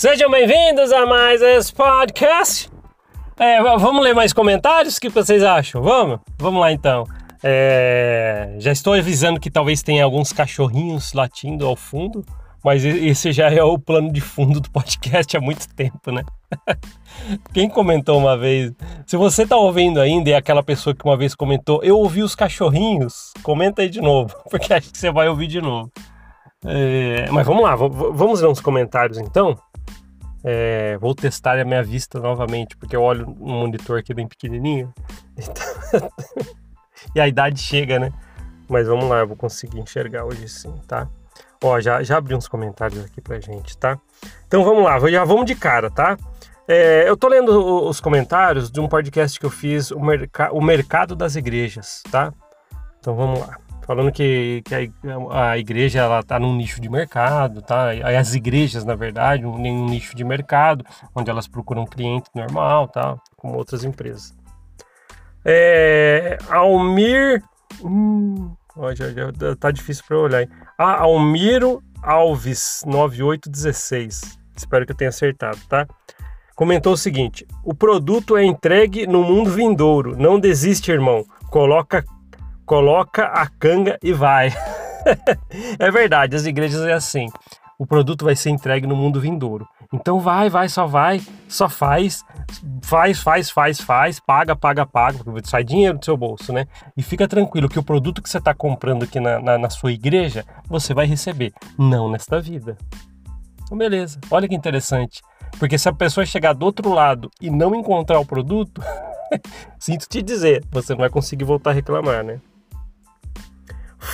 Sejam bem-vindos a mais esse podcast. É, vamos ler mais comentários? O que vocês acham? Vamos? Vamos lá então. É, já estou avisando que talvez tenha alguns cachorrinhos latindo ao fundo, mas esse já é o plano de fundo do podcast há muito tempo, né? Quem comentou uma vez? Se você está ouvindo ainda e é aquela pessoa que uma vez comentou, eu ouvi os cachorrinhos, comenta aí de novo, porque acho que você vai ouvir de novo. É, mas vamos lá, vamos ver uns comentários então. É, vou testar a minha vista novamente, porque eu olho um monitor aqui bem pequenininho. Então... e a idade chega, né? Mas vamos lá, eu vou conseguir enxergar hoje sim, tá? Ó, já, já abri uns comentários aqui pra gente, tá? Então vamos lá, já vamos de cara, tá? É, eu tô lendo os comentários de um podcast que eu fiz, o, Merc o Mercado das Igrejas, tá? Então vamos lá falando que, que a, igreja ela tá num nicho de mercado, tá? As igrejas, na verdade, um, um nicho de mercado, onde elas procuram cliente normal, tá? Como outras empresas. É, Almir, hum, ó, já, já tá difícil para olhar. Hein? Ah, Almiro Alves 9816. Espero que eu tenha acertado, tá? Comentou o seguinte: o produto é entregue no mundo vindouro. Não desiste, irmão. Coloca coloca a canga e vai. é verdade, as igrejas é assim. O produto vai ser entregue no mundo vindouro. Então vai, vai, só vai, só faz, faz, faz, faz, faz, paga, paga, paga, porque sai dinheiro do seu bolso, né? E fica tranquilo que o produto que você está comprando aqui na, na, na sua igreja, você vai receber, não nesta vida. Então, beleza, olha que interessante. Porque se a pessoa chegar do outro lado e não encontrar o produto, sinto te dizer, você não vai conseguir voltar a reclamar, né?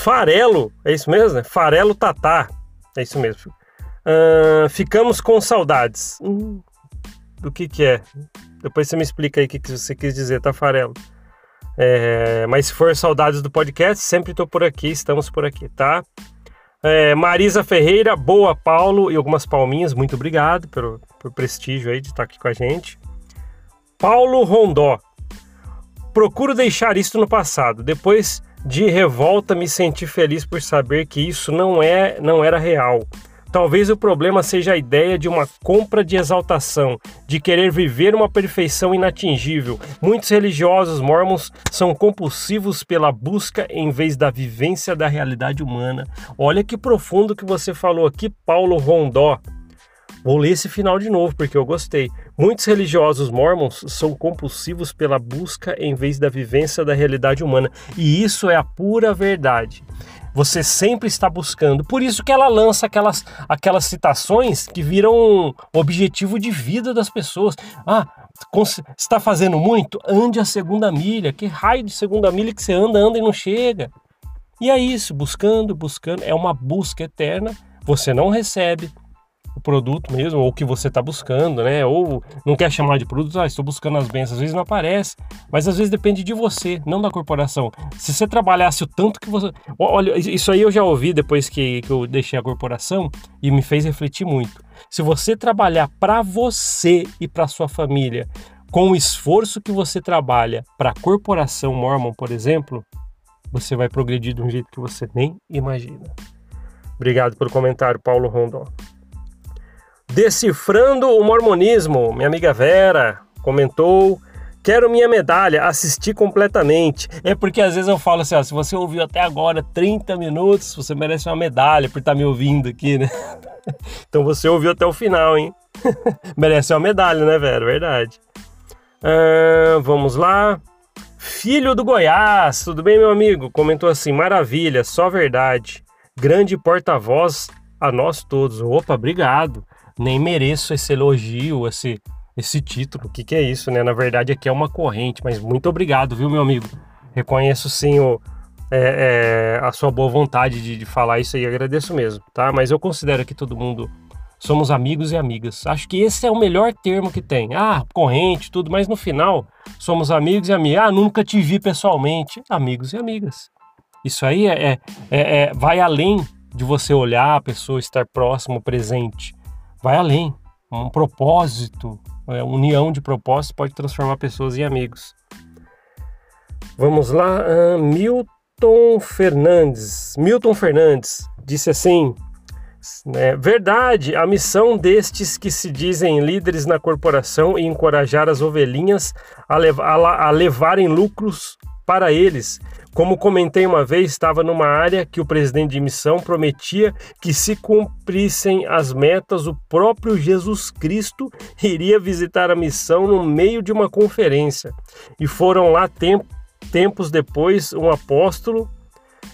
Farelo, é isso mesmo, né? Farelo Tatá, é isso mesmo. Uh, ficamos com saudades. Hum, do que que é? Depois você me explica aí o que, que você quis dizer, tá, Farelo? É, mas se for saudades do podcast, sempre estou por aqui, estamos por aqui, tá? É, Marisa Ferreira, boa, Paulo, e algumas palminhas, muito obrigado pelo, pelo prestígio aí de estar aqui com a gente. Paulo Rondó, procuro deixar isso no passado, depois de revolta, me senti feliz por saber que isso não é, não era real. Talvez o problema seja a ideia de uma compra de exaltação, de querer viver uma perfeição inatingível. Muitos religiosos mormons são compulsivos pela busca em vez da vivência da realidade humana. Olha que profundo que você falou aqui, Paulo Rondó. Vou ler esse final de novo porque eu gostei. Muitos religiosos mormons são compulsivos pela busca em vez da vivência da realidade humana, e isso é a pura verdade. Você sempre está buscando. Por isso que ela lança aquelas, aquelas citações que viram objetivo de vida das pessoas. Ah, está fazendo muito? Ande a segunda milha. Que raio de segunda milha que você anda, anda e não chega. E é isso, buscando, buscando. É uma busca eterna. Você não recebe, produto mesmo, ou que você está buscando, né? Ou não quer chamar de produto, ah, estou buscando as bênçãos, às vezes não aparece, mas às vezes depende de você, não da corporação. Se você trabalhasse o tanto que você. Olha, isso aí eu já ouvi depois que, que eu deixei a corporação e me fez refletir muito. Se você trabalhar para você e para sua família, com o esforço que você trabalha para a corporação Mormon, por exemplo, você vai progredir de um jeito que você nem imagina. Obrigado pelo comentário, Paulo Rondon. Decifrando o Mormonismo, minha amiga Vera comentou. Quero minha medalha, assisti completamente. É porque às vezes eu falo assim: ó, se você ouviu até agora 30 minutos, você merece uma medalha por estar tá me ouvindo aqui, né? então você ouviu até o final, hein? merece uma medalha, né, Vera? Verdade. Vamos lá. Filho do Goiás, tudo bem, meu amigo? Comentou assim: maravilha, só verdade. Grande porta-voz a nós todos. Opa, obrigado nem mereço esse elogio, esse, esse título. O que, que é isso, né? Na verdade, aqui é uma corrente, mas muito obrigado, viu, meu amigo? Reconheço sim o, é, é, a sua boa vontade de, de falar isso aí, agradeço mesmo, tá? Mas eu considero que todo mundo somos amigos e amigas. Acho que esse é o melhor termo que tem. Ah, corrente, tudo, mas no final somos amigos e amigas. Ah, nunca te vi pessoalmente. Amigos e amigas. Isso aí é, é, é, é vai além de você olhar a pessoa, estar próximo, presente vai além. Um propósito, é, união de propósitos pode transformar pessoas em amigos. Vamos lá, uh, Milton Fernandes. Milton Fernandes disse assim: Né? Verdade, a missão destes que se dizem líderes na corporação e encorajar as ovelhinhas a, lev a, a levarem lucros para eles. Como comentei uma vez, estava numa área que o presidente de missão prometia que, se cumprissem as metas, o próprio Jesus Cristo iria visitar a missão no meio de uma conferência. E foram lá temp tempos depois um apóstolo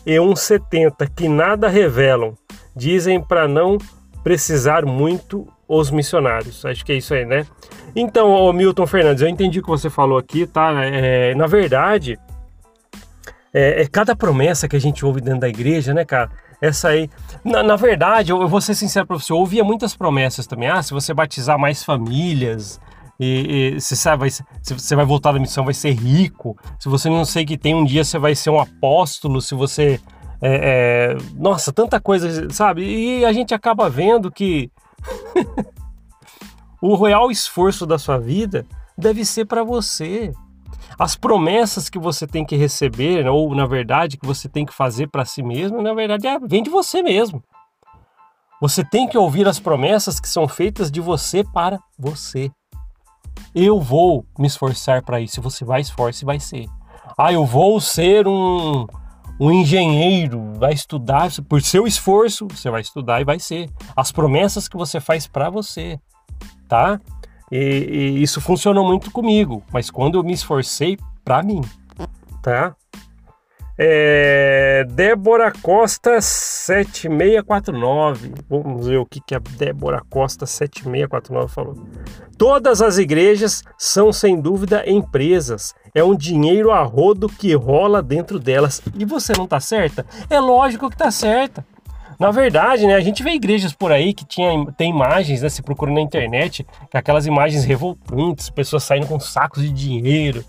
e um setenta que nada revelam dizem para não precisar muito os missionários. Acho que é isso aí, né? Então, ô Milton Fernandes, eu entendi o que você falou aqui, tá? É, na verdade, é, é, cada promessa que a gente ouve dentro da igreja, né, cara? Essa aí. Na, na verdade, eu, eu, vou ser sincero para você, eu ouvia muitas promessas também. Ah, se você batizar mais famílias, e, e você, sabe, vai, se você vai voltar da missão, vai ser rico. Se você não sei que tem um dia, você vai ser um apóstolo. Se você é, é, nossa, tanta coisa, sabe? E a gente acaba vendo que o real esforço da sua vida deve ser para você. As promessas que você tem que receber, ou na verdade que você tem que fazer para si mesmo, na verdade é, vem de você mesmo. Você tem que ouvir as promessas que são feitas de você para você. Eu vou me esforçar para isso. Você vai esforçar e vai ser. Ah, eu vou ser um, um engenheiro vai estudar, por seu esforço, você vai estudar e vai ser. As promessas que você faz para você, tá? E, e, isso funcionou muito comigo, mas quando eu me esforcei para mim, tá? É, Débora Costa 7649. Vamos ver o que, que a Débora Costa 7649 falou. Todas as igrejas são, sem dúvida, empresas. É um dinheiro a rodo que rola dentro delas. E você não tá certa? É lógico que tá certa. Na verdade, né, a gente vê igrejas por aí que tinha, tem imagens, né, se procura na internet, aquelas imagens revoltantes, pessoas saindo com sacos de dinheiro,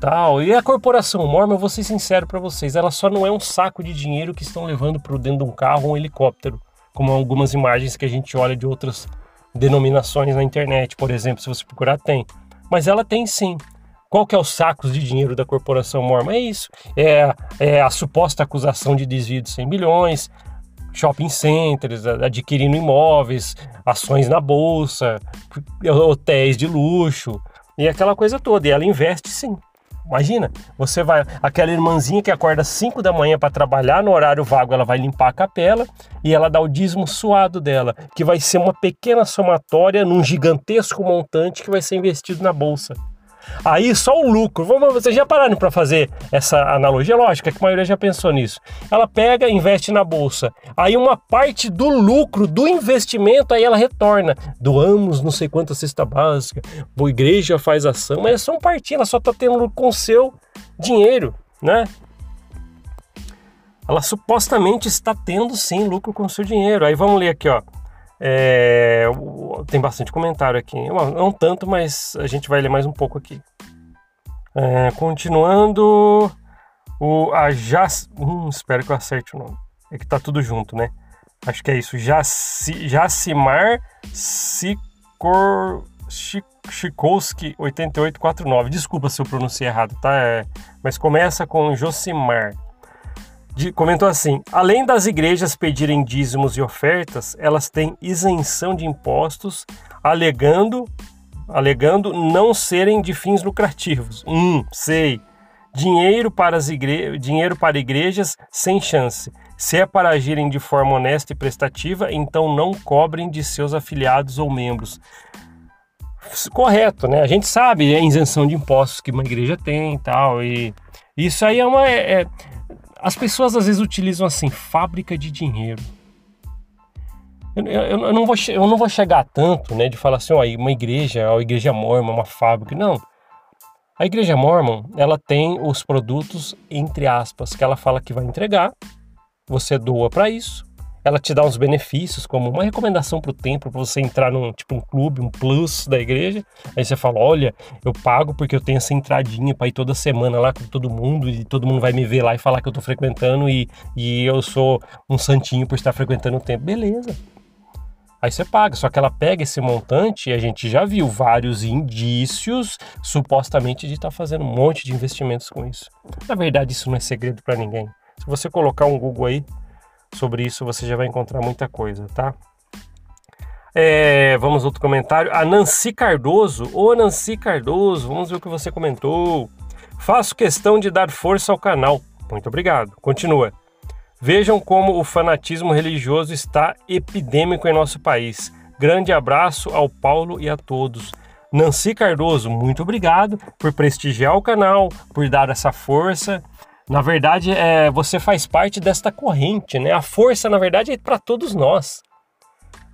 tal. E a corporação Mormon, eu vou ser sincero para vocês, ela só não é um saco de dinheiro que estão levando para dentro de um carro ou um helicóptero, como algumas imagens que a gente olha de outras denominações na internet, por exemplo, se você procurar tem. Mas ela tem sim. Qual que é os sacos de dinheiro da corporação Mormon? É isso. É, é a suposta acusação de desvio de 100 milhões, shopping centers, adquirindo imóveis, ações na bolsa, hotéis de luxo e aquela coisa toda. E ela investe sim. Imagina, você vai, aquela irmãzinha que acorda 5 da manhã para trabalhar no horário vago, ela vai limpar a capela e ela dá o dízimo suado dela, que vai ser uma pequena somatória num gigantesco montante que vai ser investido na bolsa. Aí só o lucro. Vocês já pararam para fazer essa analogia? Lógico, é que a maioria já pensou nisso. Ela pega, investe na bolsa. Aí uma parte do lucro do investimento aí ela retorna. Doamos não sei quanta cesta básica, a igreja faz ação, mas é só um partinho, ela só está tendo lucro com o seu dinheiro, né? Ela supostamente está tendo sim lucro com o seu dinheiro. Aí vamos ler aqui, ó. É, tem bastante comentário aqui. Não tanto, mas a gente vai ler mais um pouco aqui. É, continuando, o, a Jac... Hum, espero que eu acerte o nome. É que tá tudo junto, né? Acho que é isso. Jaci, Jacimar Sikor, Chikowski 8849. Desculpa se eu pronunciei errado, tá? É, mas começa com Josimar comentou assim: além das igrejas pedirem dízimos e ofertas, elas têm isenção de impostos, alegando, alegando não serem de fins lucrativos. Hum, sei. Dinheiro para, as igre... dinheiro para igrejas sem chance. Se é para agirem de forma honesta e prestativa, então não cobrem de seus afiliados ou membros. Correto, né? A gente sabe a isenção de impostos que uma igreja tem e tal. E isso aí é uma. É, é as pessoas às vezes utilizam assim, fábrica de dinheiro. Eu, eu, eu, não, vou, eu não vou chegar tanto, né, de falar assim, ó, uma igreja, a igreja mormon, uma fábrica. Não. A igreja mormon, ela tem os produtos, entre aspas, que ela fala que vai entregar. Você doa para isso ela te dá uns benefícios, como uma recomendação para o templo, para você entrar num tipo um clube, um plus da igreja. Aí você fala: olha, eu pago porque eu tenho essa entradinha para ir toda semana lá com todo mundo e todo mundo vai me ver lá e falar que eu estou frequentando e, e eu sou um santinho por estar frequentando o templo. Beleza. Aí você paga, só que ela pega esse montante e a gente já viu vários indícios supostamente de estar tá fazendo um monte de investimentos com isso. Na verdade, isso não é segredo para ninguém. Se você colocar um Google aí, Sobre isso você já vai encontrar muita coisa, tá? É, vamos outro comentário. A Nancy Cardoso. Ô Nancy Cardoso, vamos ver o que você comentou. Faço questão de dar força ao canal. Muito obrigado. Continua. Vejam como o fanatismo religioso está epidêmico em nosso país. Grande abraço ao Paulo e a todos. Nancy Cardoso, muito obrigado por prestigiar o canal, por dar essa força. Na verdade, é, você faz parte desta corrente, né? A força, na verdade, é para todos nós,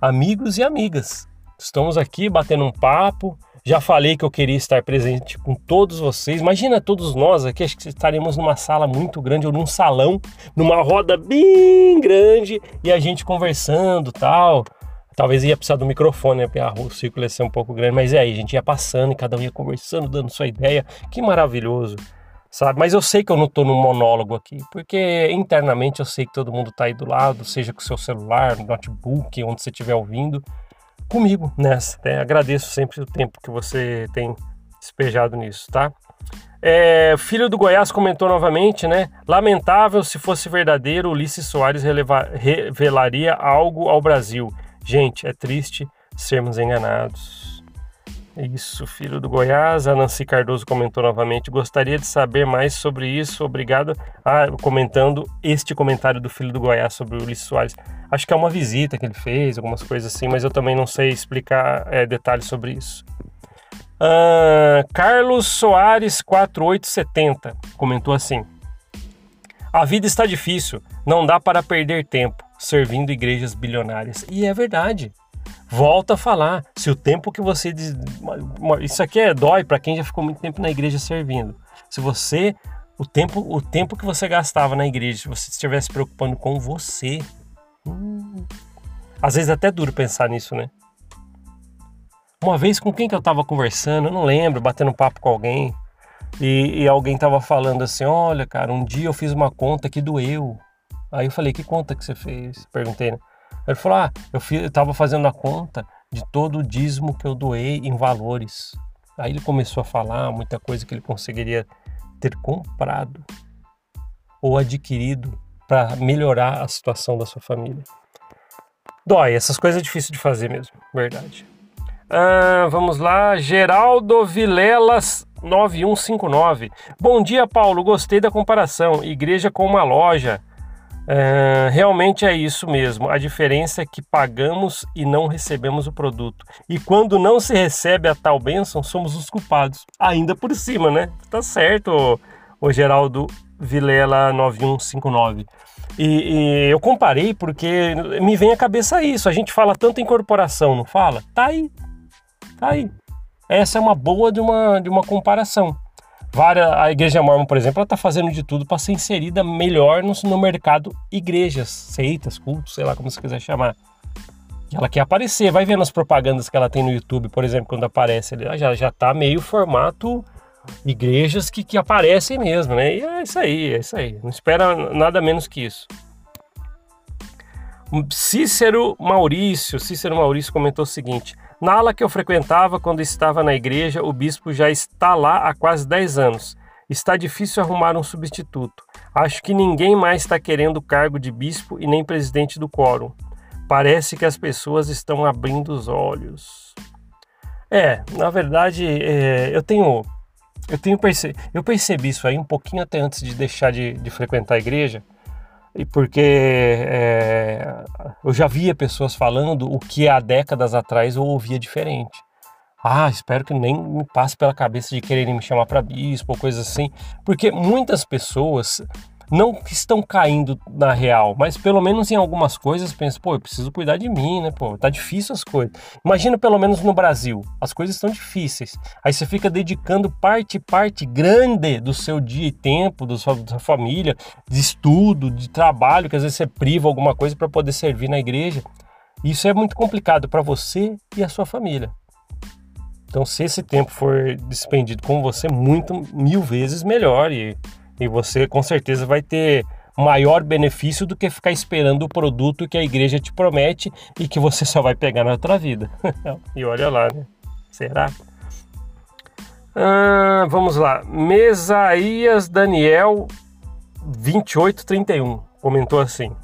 amigos e amigas. Estamos aqui batendo um papo. Já falei que eu queria estar presente com todos vocês. Imagina todos nós aqui, acho que estaremos numa sala muito grande ou num salão, numa roda bem grande e a gente conversando, tal. Talvez ia precisar do microfone, né? o círculo ia ser um pouco grande, mas é aí, a gente ia passando e cada um ia conversando, dando sua ideia. Que maravilhoso, sabe? Mas eu sei que eu não estou num monólogo aqui, porque internamente eu sei que todo mundo está aí do lado, seja com seu celular, notebook, onde você estiver ouvindo, comigo nessa. Né? Agradeço sempre o tempo que você tem despejado nisso, tá? É, filho do Goiás comentou novamente, né? Lamentável se fosse verdadeiro, Ulisses Soares revelaria algo ao Brasil. Gente, é triste sermos enganados. É isso, filho do Goiás. A Nancy Cardoso comentou novamente. Gostaria de saber mais sobre isso. Obrigado. Ah, comentando este comentário do filho do Goiás sobre o Ulisses Soares. Acho que é uma visita que ele fez, algumas coisas assim, mas eu também não sei explicar é, detalhes sobre isso. Uh, Carlos Soares 4870 comentou assim: A vida está difícil, não dá para perder tempo servindo igrejas bilionárias. E é verdade. Volta a falar. Se o tempo que você. Diz... Isso aqui é dói para quem já ficou muito tempo na igreja servindo. Se você. O tempo, o tempo que você gastava na igreja, se você estivesse preocupando com você. Hum, às vezes é até duro pensar nisso, né? Uma vez com quem que eu estava conversando, eu não lembro, batendo papo com alguém, e, e alguém estava falando assim: olha, cara, um dia eu fiz uma conta que doeu. Aí eu falei, que conta que você fez? Perguntei, né? Ele falou, ah, eu, fiz, eu tava fazendo a conta de todo o dízimo que eu doei em valores. Aí ele começou a falar muita coisa que ele conseguiria ter comprado ou adquirido para melhorar a situação da sua família. Dói, essas coisas é difícil de fazer mesmo, verdade. Ah, vamos lá, Geraldo Vilelas 9159. Bom dia, Paulo. Gostei da comparação. Igreja com uma loja. É, realmente é isso mesmo. A diferença é que pagamos e não recebemos o produto. E quando não se recebe a tal bênção, somos os culpados. Ainda por cima, né? Tá certo, o Geraldo Vilela 9159. E, e, eu comparei porque me vem à cabeça isso. A gente fala tanto em corporação, não fala? Tá aí. Tá aí. Essa é uma boa de uma, de uma comparação. Várias, a Igreja Mormon, por exemplo, ela está fazendo de tudo para ser inserida melhor no, no mercado igrejas, seitas, cultos, sei lá como você quiser chamar. E ela quer aparecer, vai vendo as propagandas que ela tem no YouTube, por exemplo, quando aparece, ela já, já tá meio formato igrejas que, que aparecem mesmo, né? E é isso aí, é isso aí. Não espera nada menos que isso. Cícero Maurício, Cícero Maurício comentou o seguinte: na ala que eu frequentava quando estava na igreja, o bispo já está lá há quase 10 anos. Está difícil arrumar um substituto. Acho que ninguém mais está querendo o cargo de bispo e nem presidente do quórum. Parece que as pessoas estão abrindo os olhos. É, na verdade, é, eu tenho, eu tenho perce eu percebi isso aí um pouquinho até antes de deixar de, de frequentar a igreja e porque é, eu já via pessoas falando o que há décadas atrás eu ouvia diferente. Ah, espero que nem me passe pela cabeça de quererem me chamar para bispo ou coisa assim, porque muitas pessoas não que estão caindo na real, mas pelo menos em algumas coisas pensa, pô, eu preciso cuidar de mim, né? Pô, tá difícil as coisas. Imagina pelo menos no Brasil, as coisas estão difíceis. Aí você fica dedicando parte, parte grande do seu dia e tempo, da sua, sua família, de estudo, de trabalho, que às vezes você priva alguma coisa para poder servir na igreja. Isso é muito complicado para você e a sua família. Então, se esse tempo for despendido com você, muito mil vezes melhor e e você com certeza vai ter maior benefício do que ficar esperando o produto que a igreja te promete e que você só vai pegar na outra vida. e olha lá, né? Será? Ah, vamos lá. Mesaías Daniel 2831 comentou assim: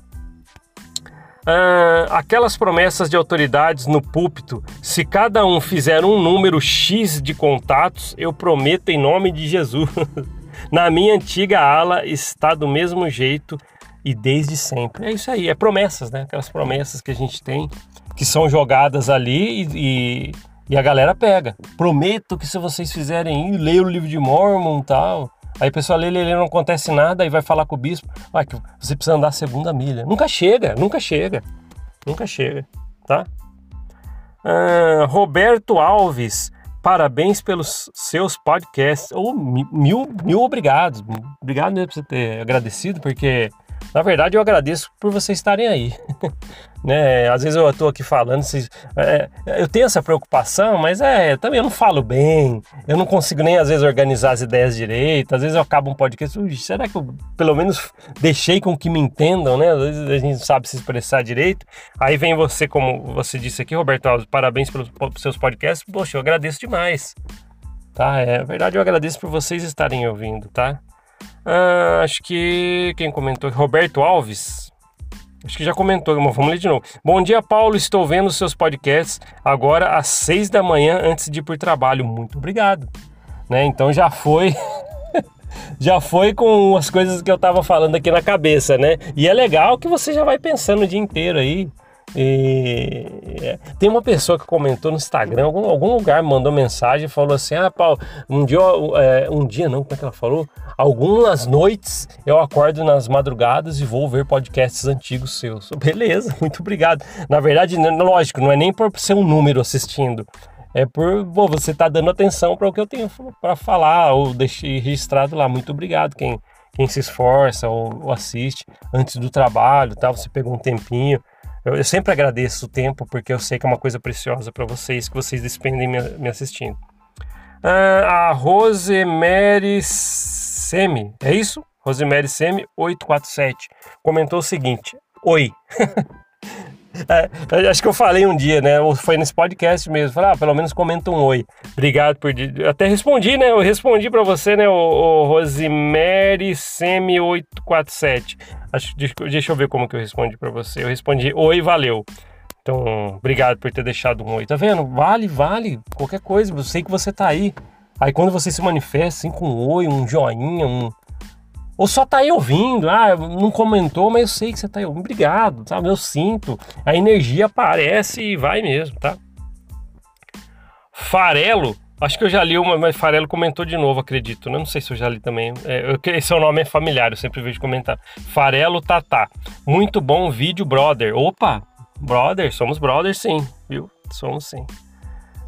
ah, aquelas promessas de autoridades no púlpito, se cada um fizer um número X de contatos, eu prometo em nome de Jesus. Na minha antiga ala está do mesmo jeito e desde sempre. É isso aí, é promessas, né? Aquelas promessas que a gente tem, que são jogadas ali e, e, e a galera pega. Prometo que se vocês fizerem leia o livro de Mormon e tal. Aí a pessoa lê, lê, lê, não acontece nada, aí vai falar com o bispo, ah, que você precisa andar a segunda milha. Nunca chega, nunca chega, nunca chega, tá? Ah, Roberto Alves, parabéns pelos seus podcasts. Oh, mil, mil obrigados, obrigado mesmo por você ter agradecido, porque na verdade, eu agradeço por vocês estarem aí. né? Às vezes eu estou aqui falando, vocês, é, eu tenho essa preocupação, mas é, também eu não falo bem, eu não consigo nem às vezes organizar as ideias direito, às vezes eu acabo um podcast, será que eu pelo menos deixei com que me entendam, né? Às vezes a gente sabe se expressar direito. Aí vem você, como você disse aqui, Roberto Alves, parabéns pelos, pelos seus podcasts. Poxa, eu agradeço demais. Tá, é verdade, eu agradeço por vocês estarem ouvindo, tá? Ah, acho que quem comentou? Roberto Alves. Acho que já comentou, vamos ler de novo. Bom dia, Paulo. Estou vendo seus podcasts agora às seis da manhã antes de ir por trabalho. Muito obrigado. Né? Então já foi. já foi com as coisas que eu estava falando aqui na cabeça, né? E é legal que você já vai pensando o dia inteiro aí. E é, tem uma pessoa que comentou no Instagram, algum, algum lugar mandou mensagem e falou assim: Ah, Paulo, um dia, é, um dia não, como é que ela falou? Algumas noites eu acordo nas madrugadas e vou ver podcasts antigos seus. Beleza, muito obrigado. Na verdade, lógico, não é nem por ser um número assistindo, é por pô, você tá dando atenção para o que eu tenho para falar ou deixei registrado lá. Muito obrigado, quem, quem se esforça ou, ou assiste antes do trabalho, tá? Você pegou um tempinho. Eu, eu, sempre agradeço o tempo porque eu sei que é uma coisa preciosa para vocês que vocês despendem me, me assistindo. Ah, a Rosemary Semi, é isso? Rosemary Semi 847 comentou o seguinte: Oi. É, acho que eu falei um dia, né? Ou foi nesse podcast mesmo. Falei, ah, pelo menos comenta um oi. Obrigado por. Até respondi, né? Eu respondi para você, né? O, o Rosemary Semi 847. Acho, deixa eu ver como que eu respondi para você. Eu respondi oi, valeu. Então, obrigado por ter deixado um oi. Tá vendo? Vale, vale. Qualquer coisa. Eu sei que você tá aí. Aí quando você se manifesta assim com um oi, um joinha, um, ou só tá aí ouvindo, ah, não comentou, mas eu sei que você tá aí ouvindo. Obrigado, sabe? Eu sinto. A energia aparece e vai mesmo, tá? Farelo, acho que eu já li uma, mas Farelo comentou de novo, acredito. Né? Não sei se eu já li também. É, esse seu nome é familiar, eu sempre vejo comentar. Farelo Tatá. Muito bom vídeo, brother. Opa, brother, somos brothers sim, viu? Somos sim.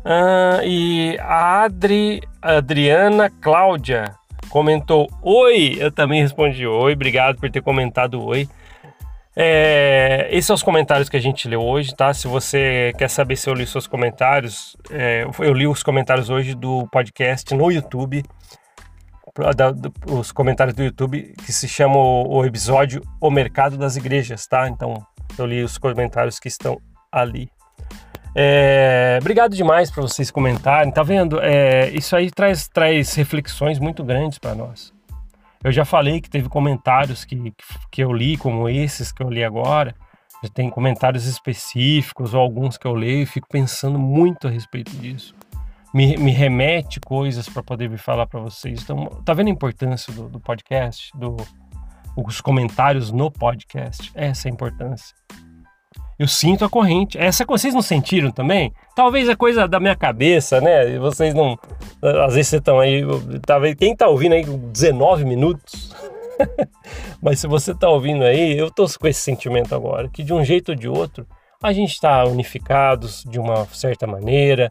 Ah, e a Adri, Adriana Cláudia comentou oi, eu também respondi oi, obrigado por ter comentado oi. É, esses são os comentários que a gente leu hoje, tá? Se você quer saber se eu li seus comentários, é, eu li os comentários hoje do podcast no YouTube, da, do, os comentários do YouTube que se chama o, o episódio O Mercado das Igrejas, tá? Então eu li os comentários que estão ali. É, obrigado demais para vocês comentarem. Tá vendo? É, isso aí traz, traz reflexões muito grandes para nós. Eu já falei que teve comentários que, que eu li, como esses que eu li agora. Tem comentários específicos ou alguns que eu leio e fico pensando muito a respeito disso. Me, me remete coisas para poder vir falar para vocês. Então, tá vendo a importância do, do podcast, do, os comentários no podcast? Essa é a importância. Eu sinto a corrente. Essa vocês não sentiram também? Talvez é coisa da minha cabeça, né? Vocês não. Às vezes vocês estão aí. Talvez quem tá ouvindo aí 19 minutos. Mas se você tá ouvindo aí, eu tô com esse sentimento agora, que de um jeito ou de outro, a gente está unificados de uma certa maneira.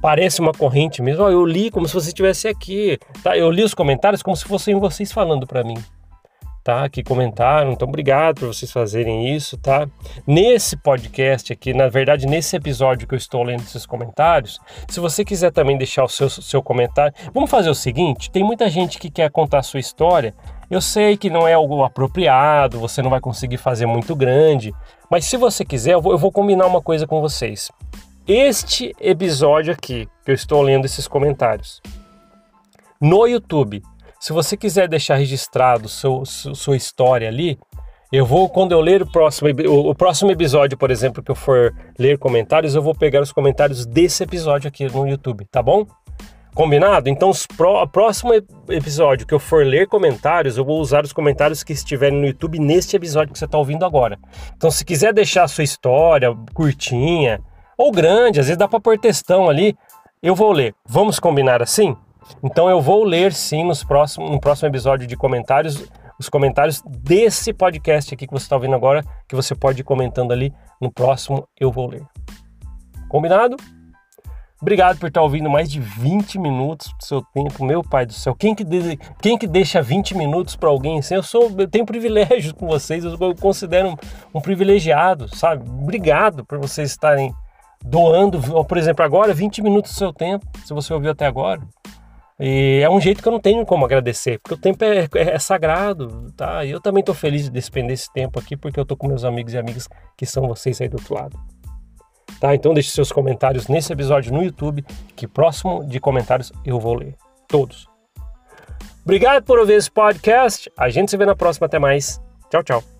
Parece uma corrente mesmo. Eu li como se você estivesse aqui. Tá? Eu li os comentários como se fossem vocês falando para mim tá? Que comentaram. Então, obrigado por vocês fazerem isso, tá? Nesse podcast aqui, na verdade, nesse episódio que eu estou lendo esses comentários, se você quiser também deixar o seu, seu comentário, vamos fazer o seguinte: tem muita gente que quer contar a sua história. Eu sei que não é algo apropriado, você não vai conseguir fazer muito grande, mas se você quiser, eu vou, eu vou combinar uma coisa com vocês. Este episódio aqui, que eu estou lendo esses comentários, no YouTube, se você quiser deixar registrado seu, sua história ali, Eu vou, quando eu ler o próximo, o, próximo episódio, por exemplo, que eu for ler comentários, eu vou pegar os comentários desse episódio aqui no YouTube, tá bom? Combinado? Então, o próximo episódio que eu for ler comentários, eu vou usar os comentários que estiverem no YouTube neste episódio que você está ouvindo agora. Então, se quiser deixar a sua história curtinha ou grande, às vezes dá para pôr textão ali, eu vou ler. Vamos combinar assim? Então, eu vou ler sim nos próximos, no próximo episódio de comentários os comentários desse podcast aqui que você está ouvindo agora, que você pode ir comentando ali. No próximo eu vou ler. Combinado? Obrigado por estar ouvindo mais de 20 minutos do seu tempo, meu pai do céu. Quem que, de, quem que deixa 20 minutos para alguém assim? Eu sou, eu tenho privilégio com vocês, eu, eu considero um, um, privilegiado, sabe? Obrigado por vocês estarem doando, por exemplo, agora 20 minutos do seu tempo, se você ouviu até agora. E é um jeito que eu não tenho como agradecer, porque o tempo é, é, é sagrado, tá? E eu também estou feliz de despender esse tempo aqui, porque eu estou com meus amigos e amigas que são vocês aí do outro lado. Tá? Então deixe seus comentários nesse episódio no YouTube, que próximo de comentários eu vou ler. Todos. Obrigado por ouvir esse podcast. A gente se vê na próxima. Até mais. Tchau, tchau.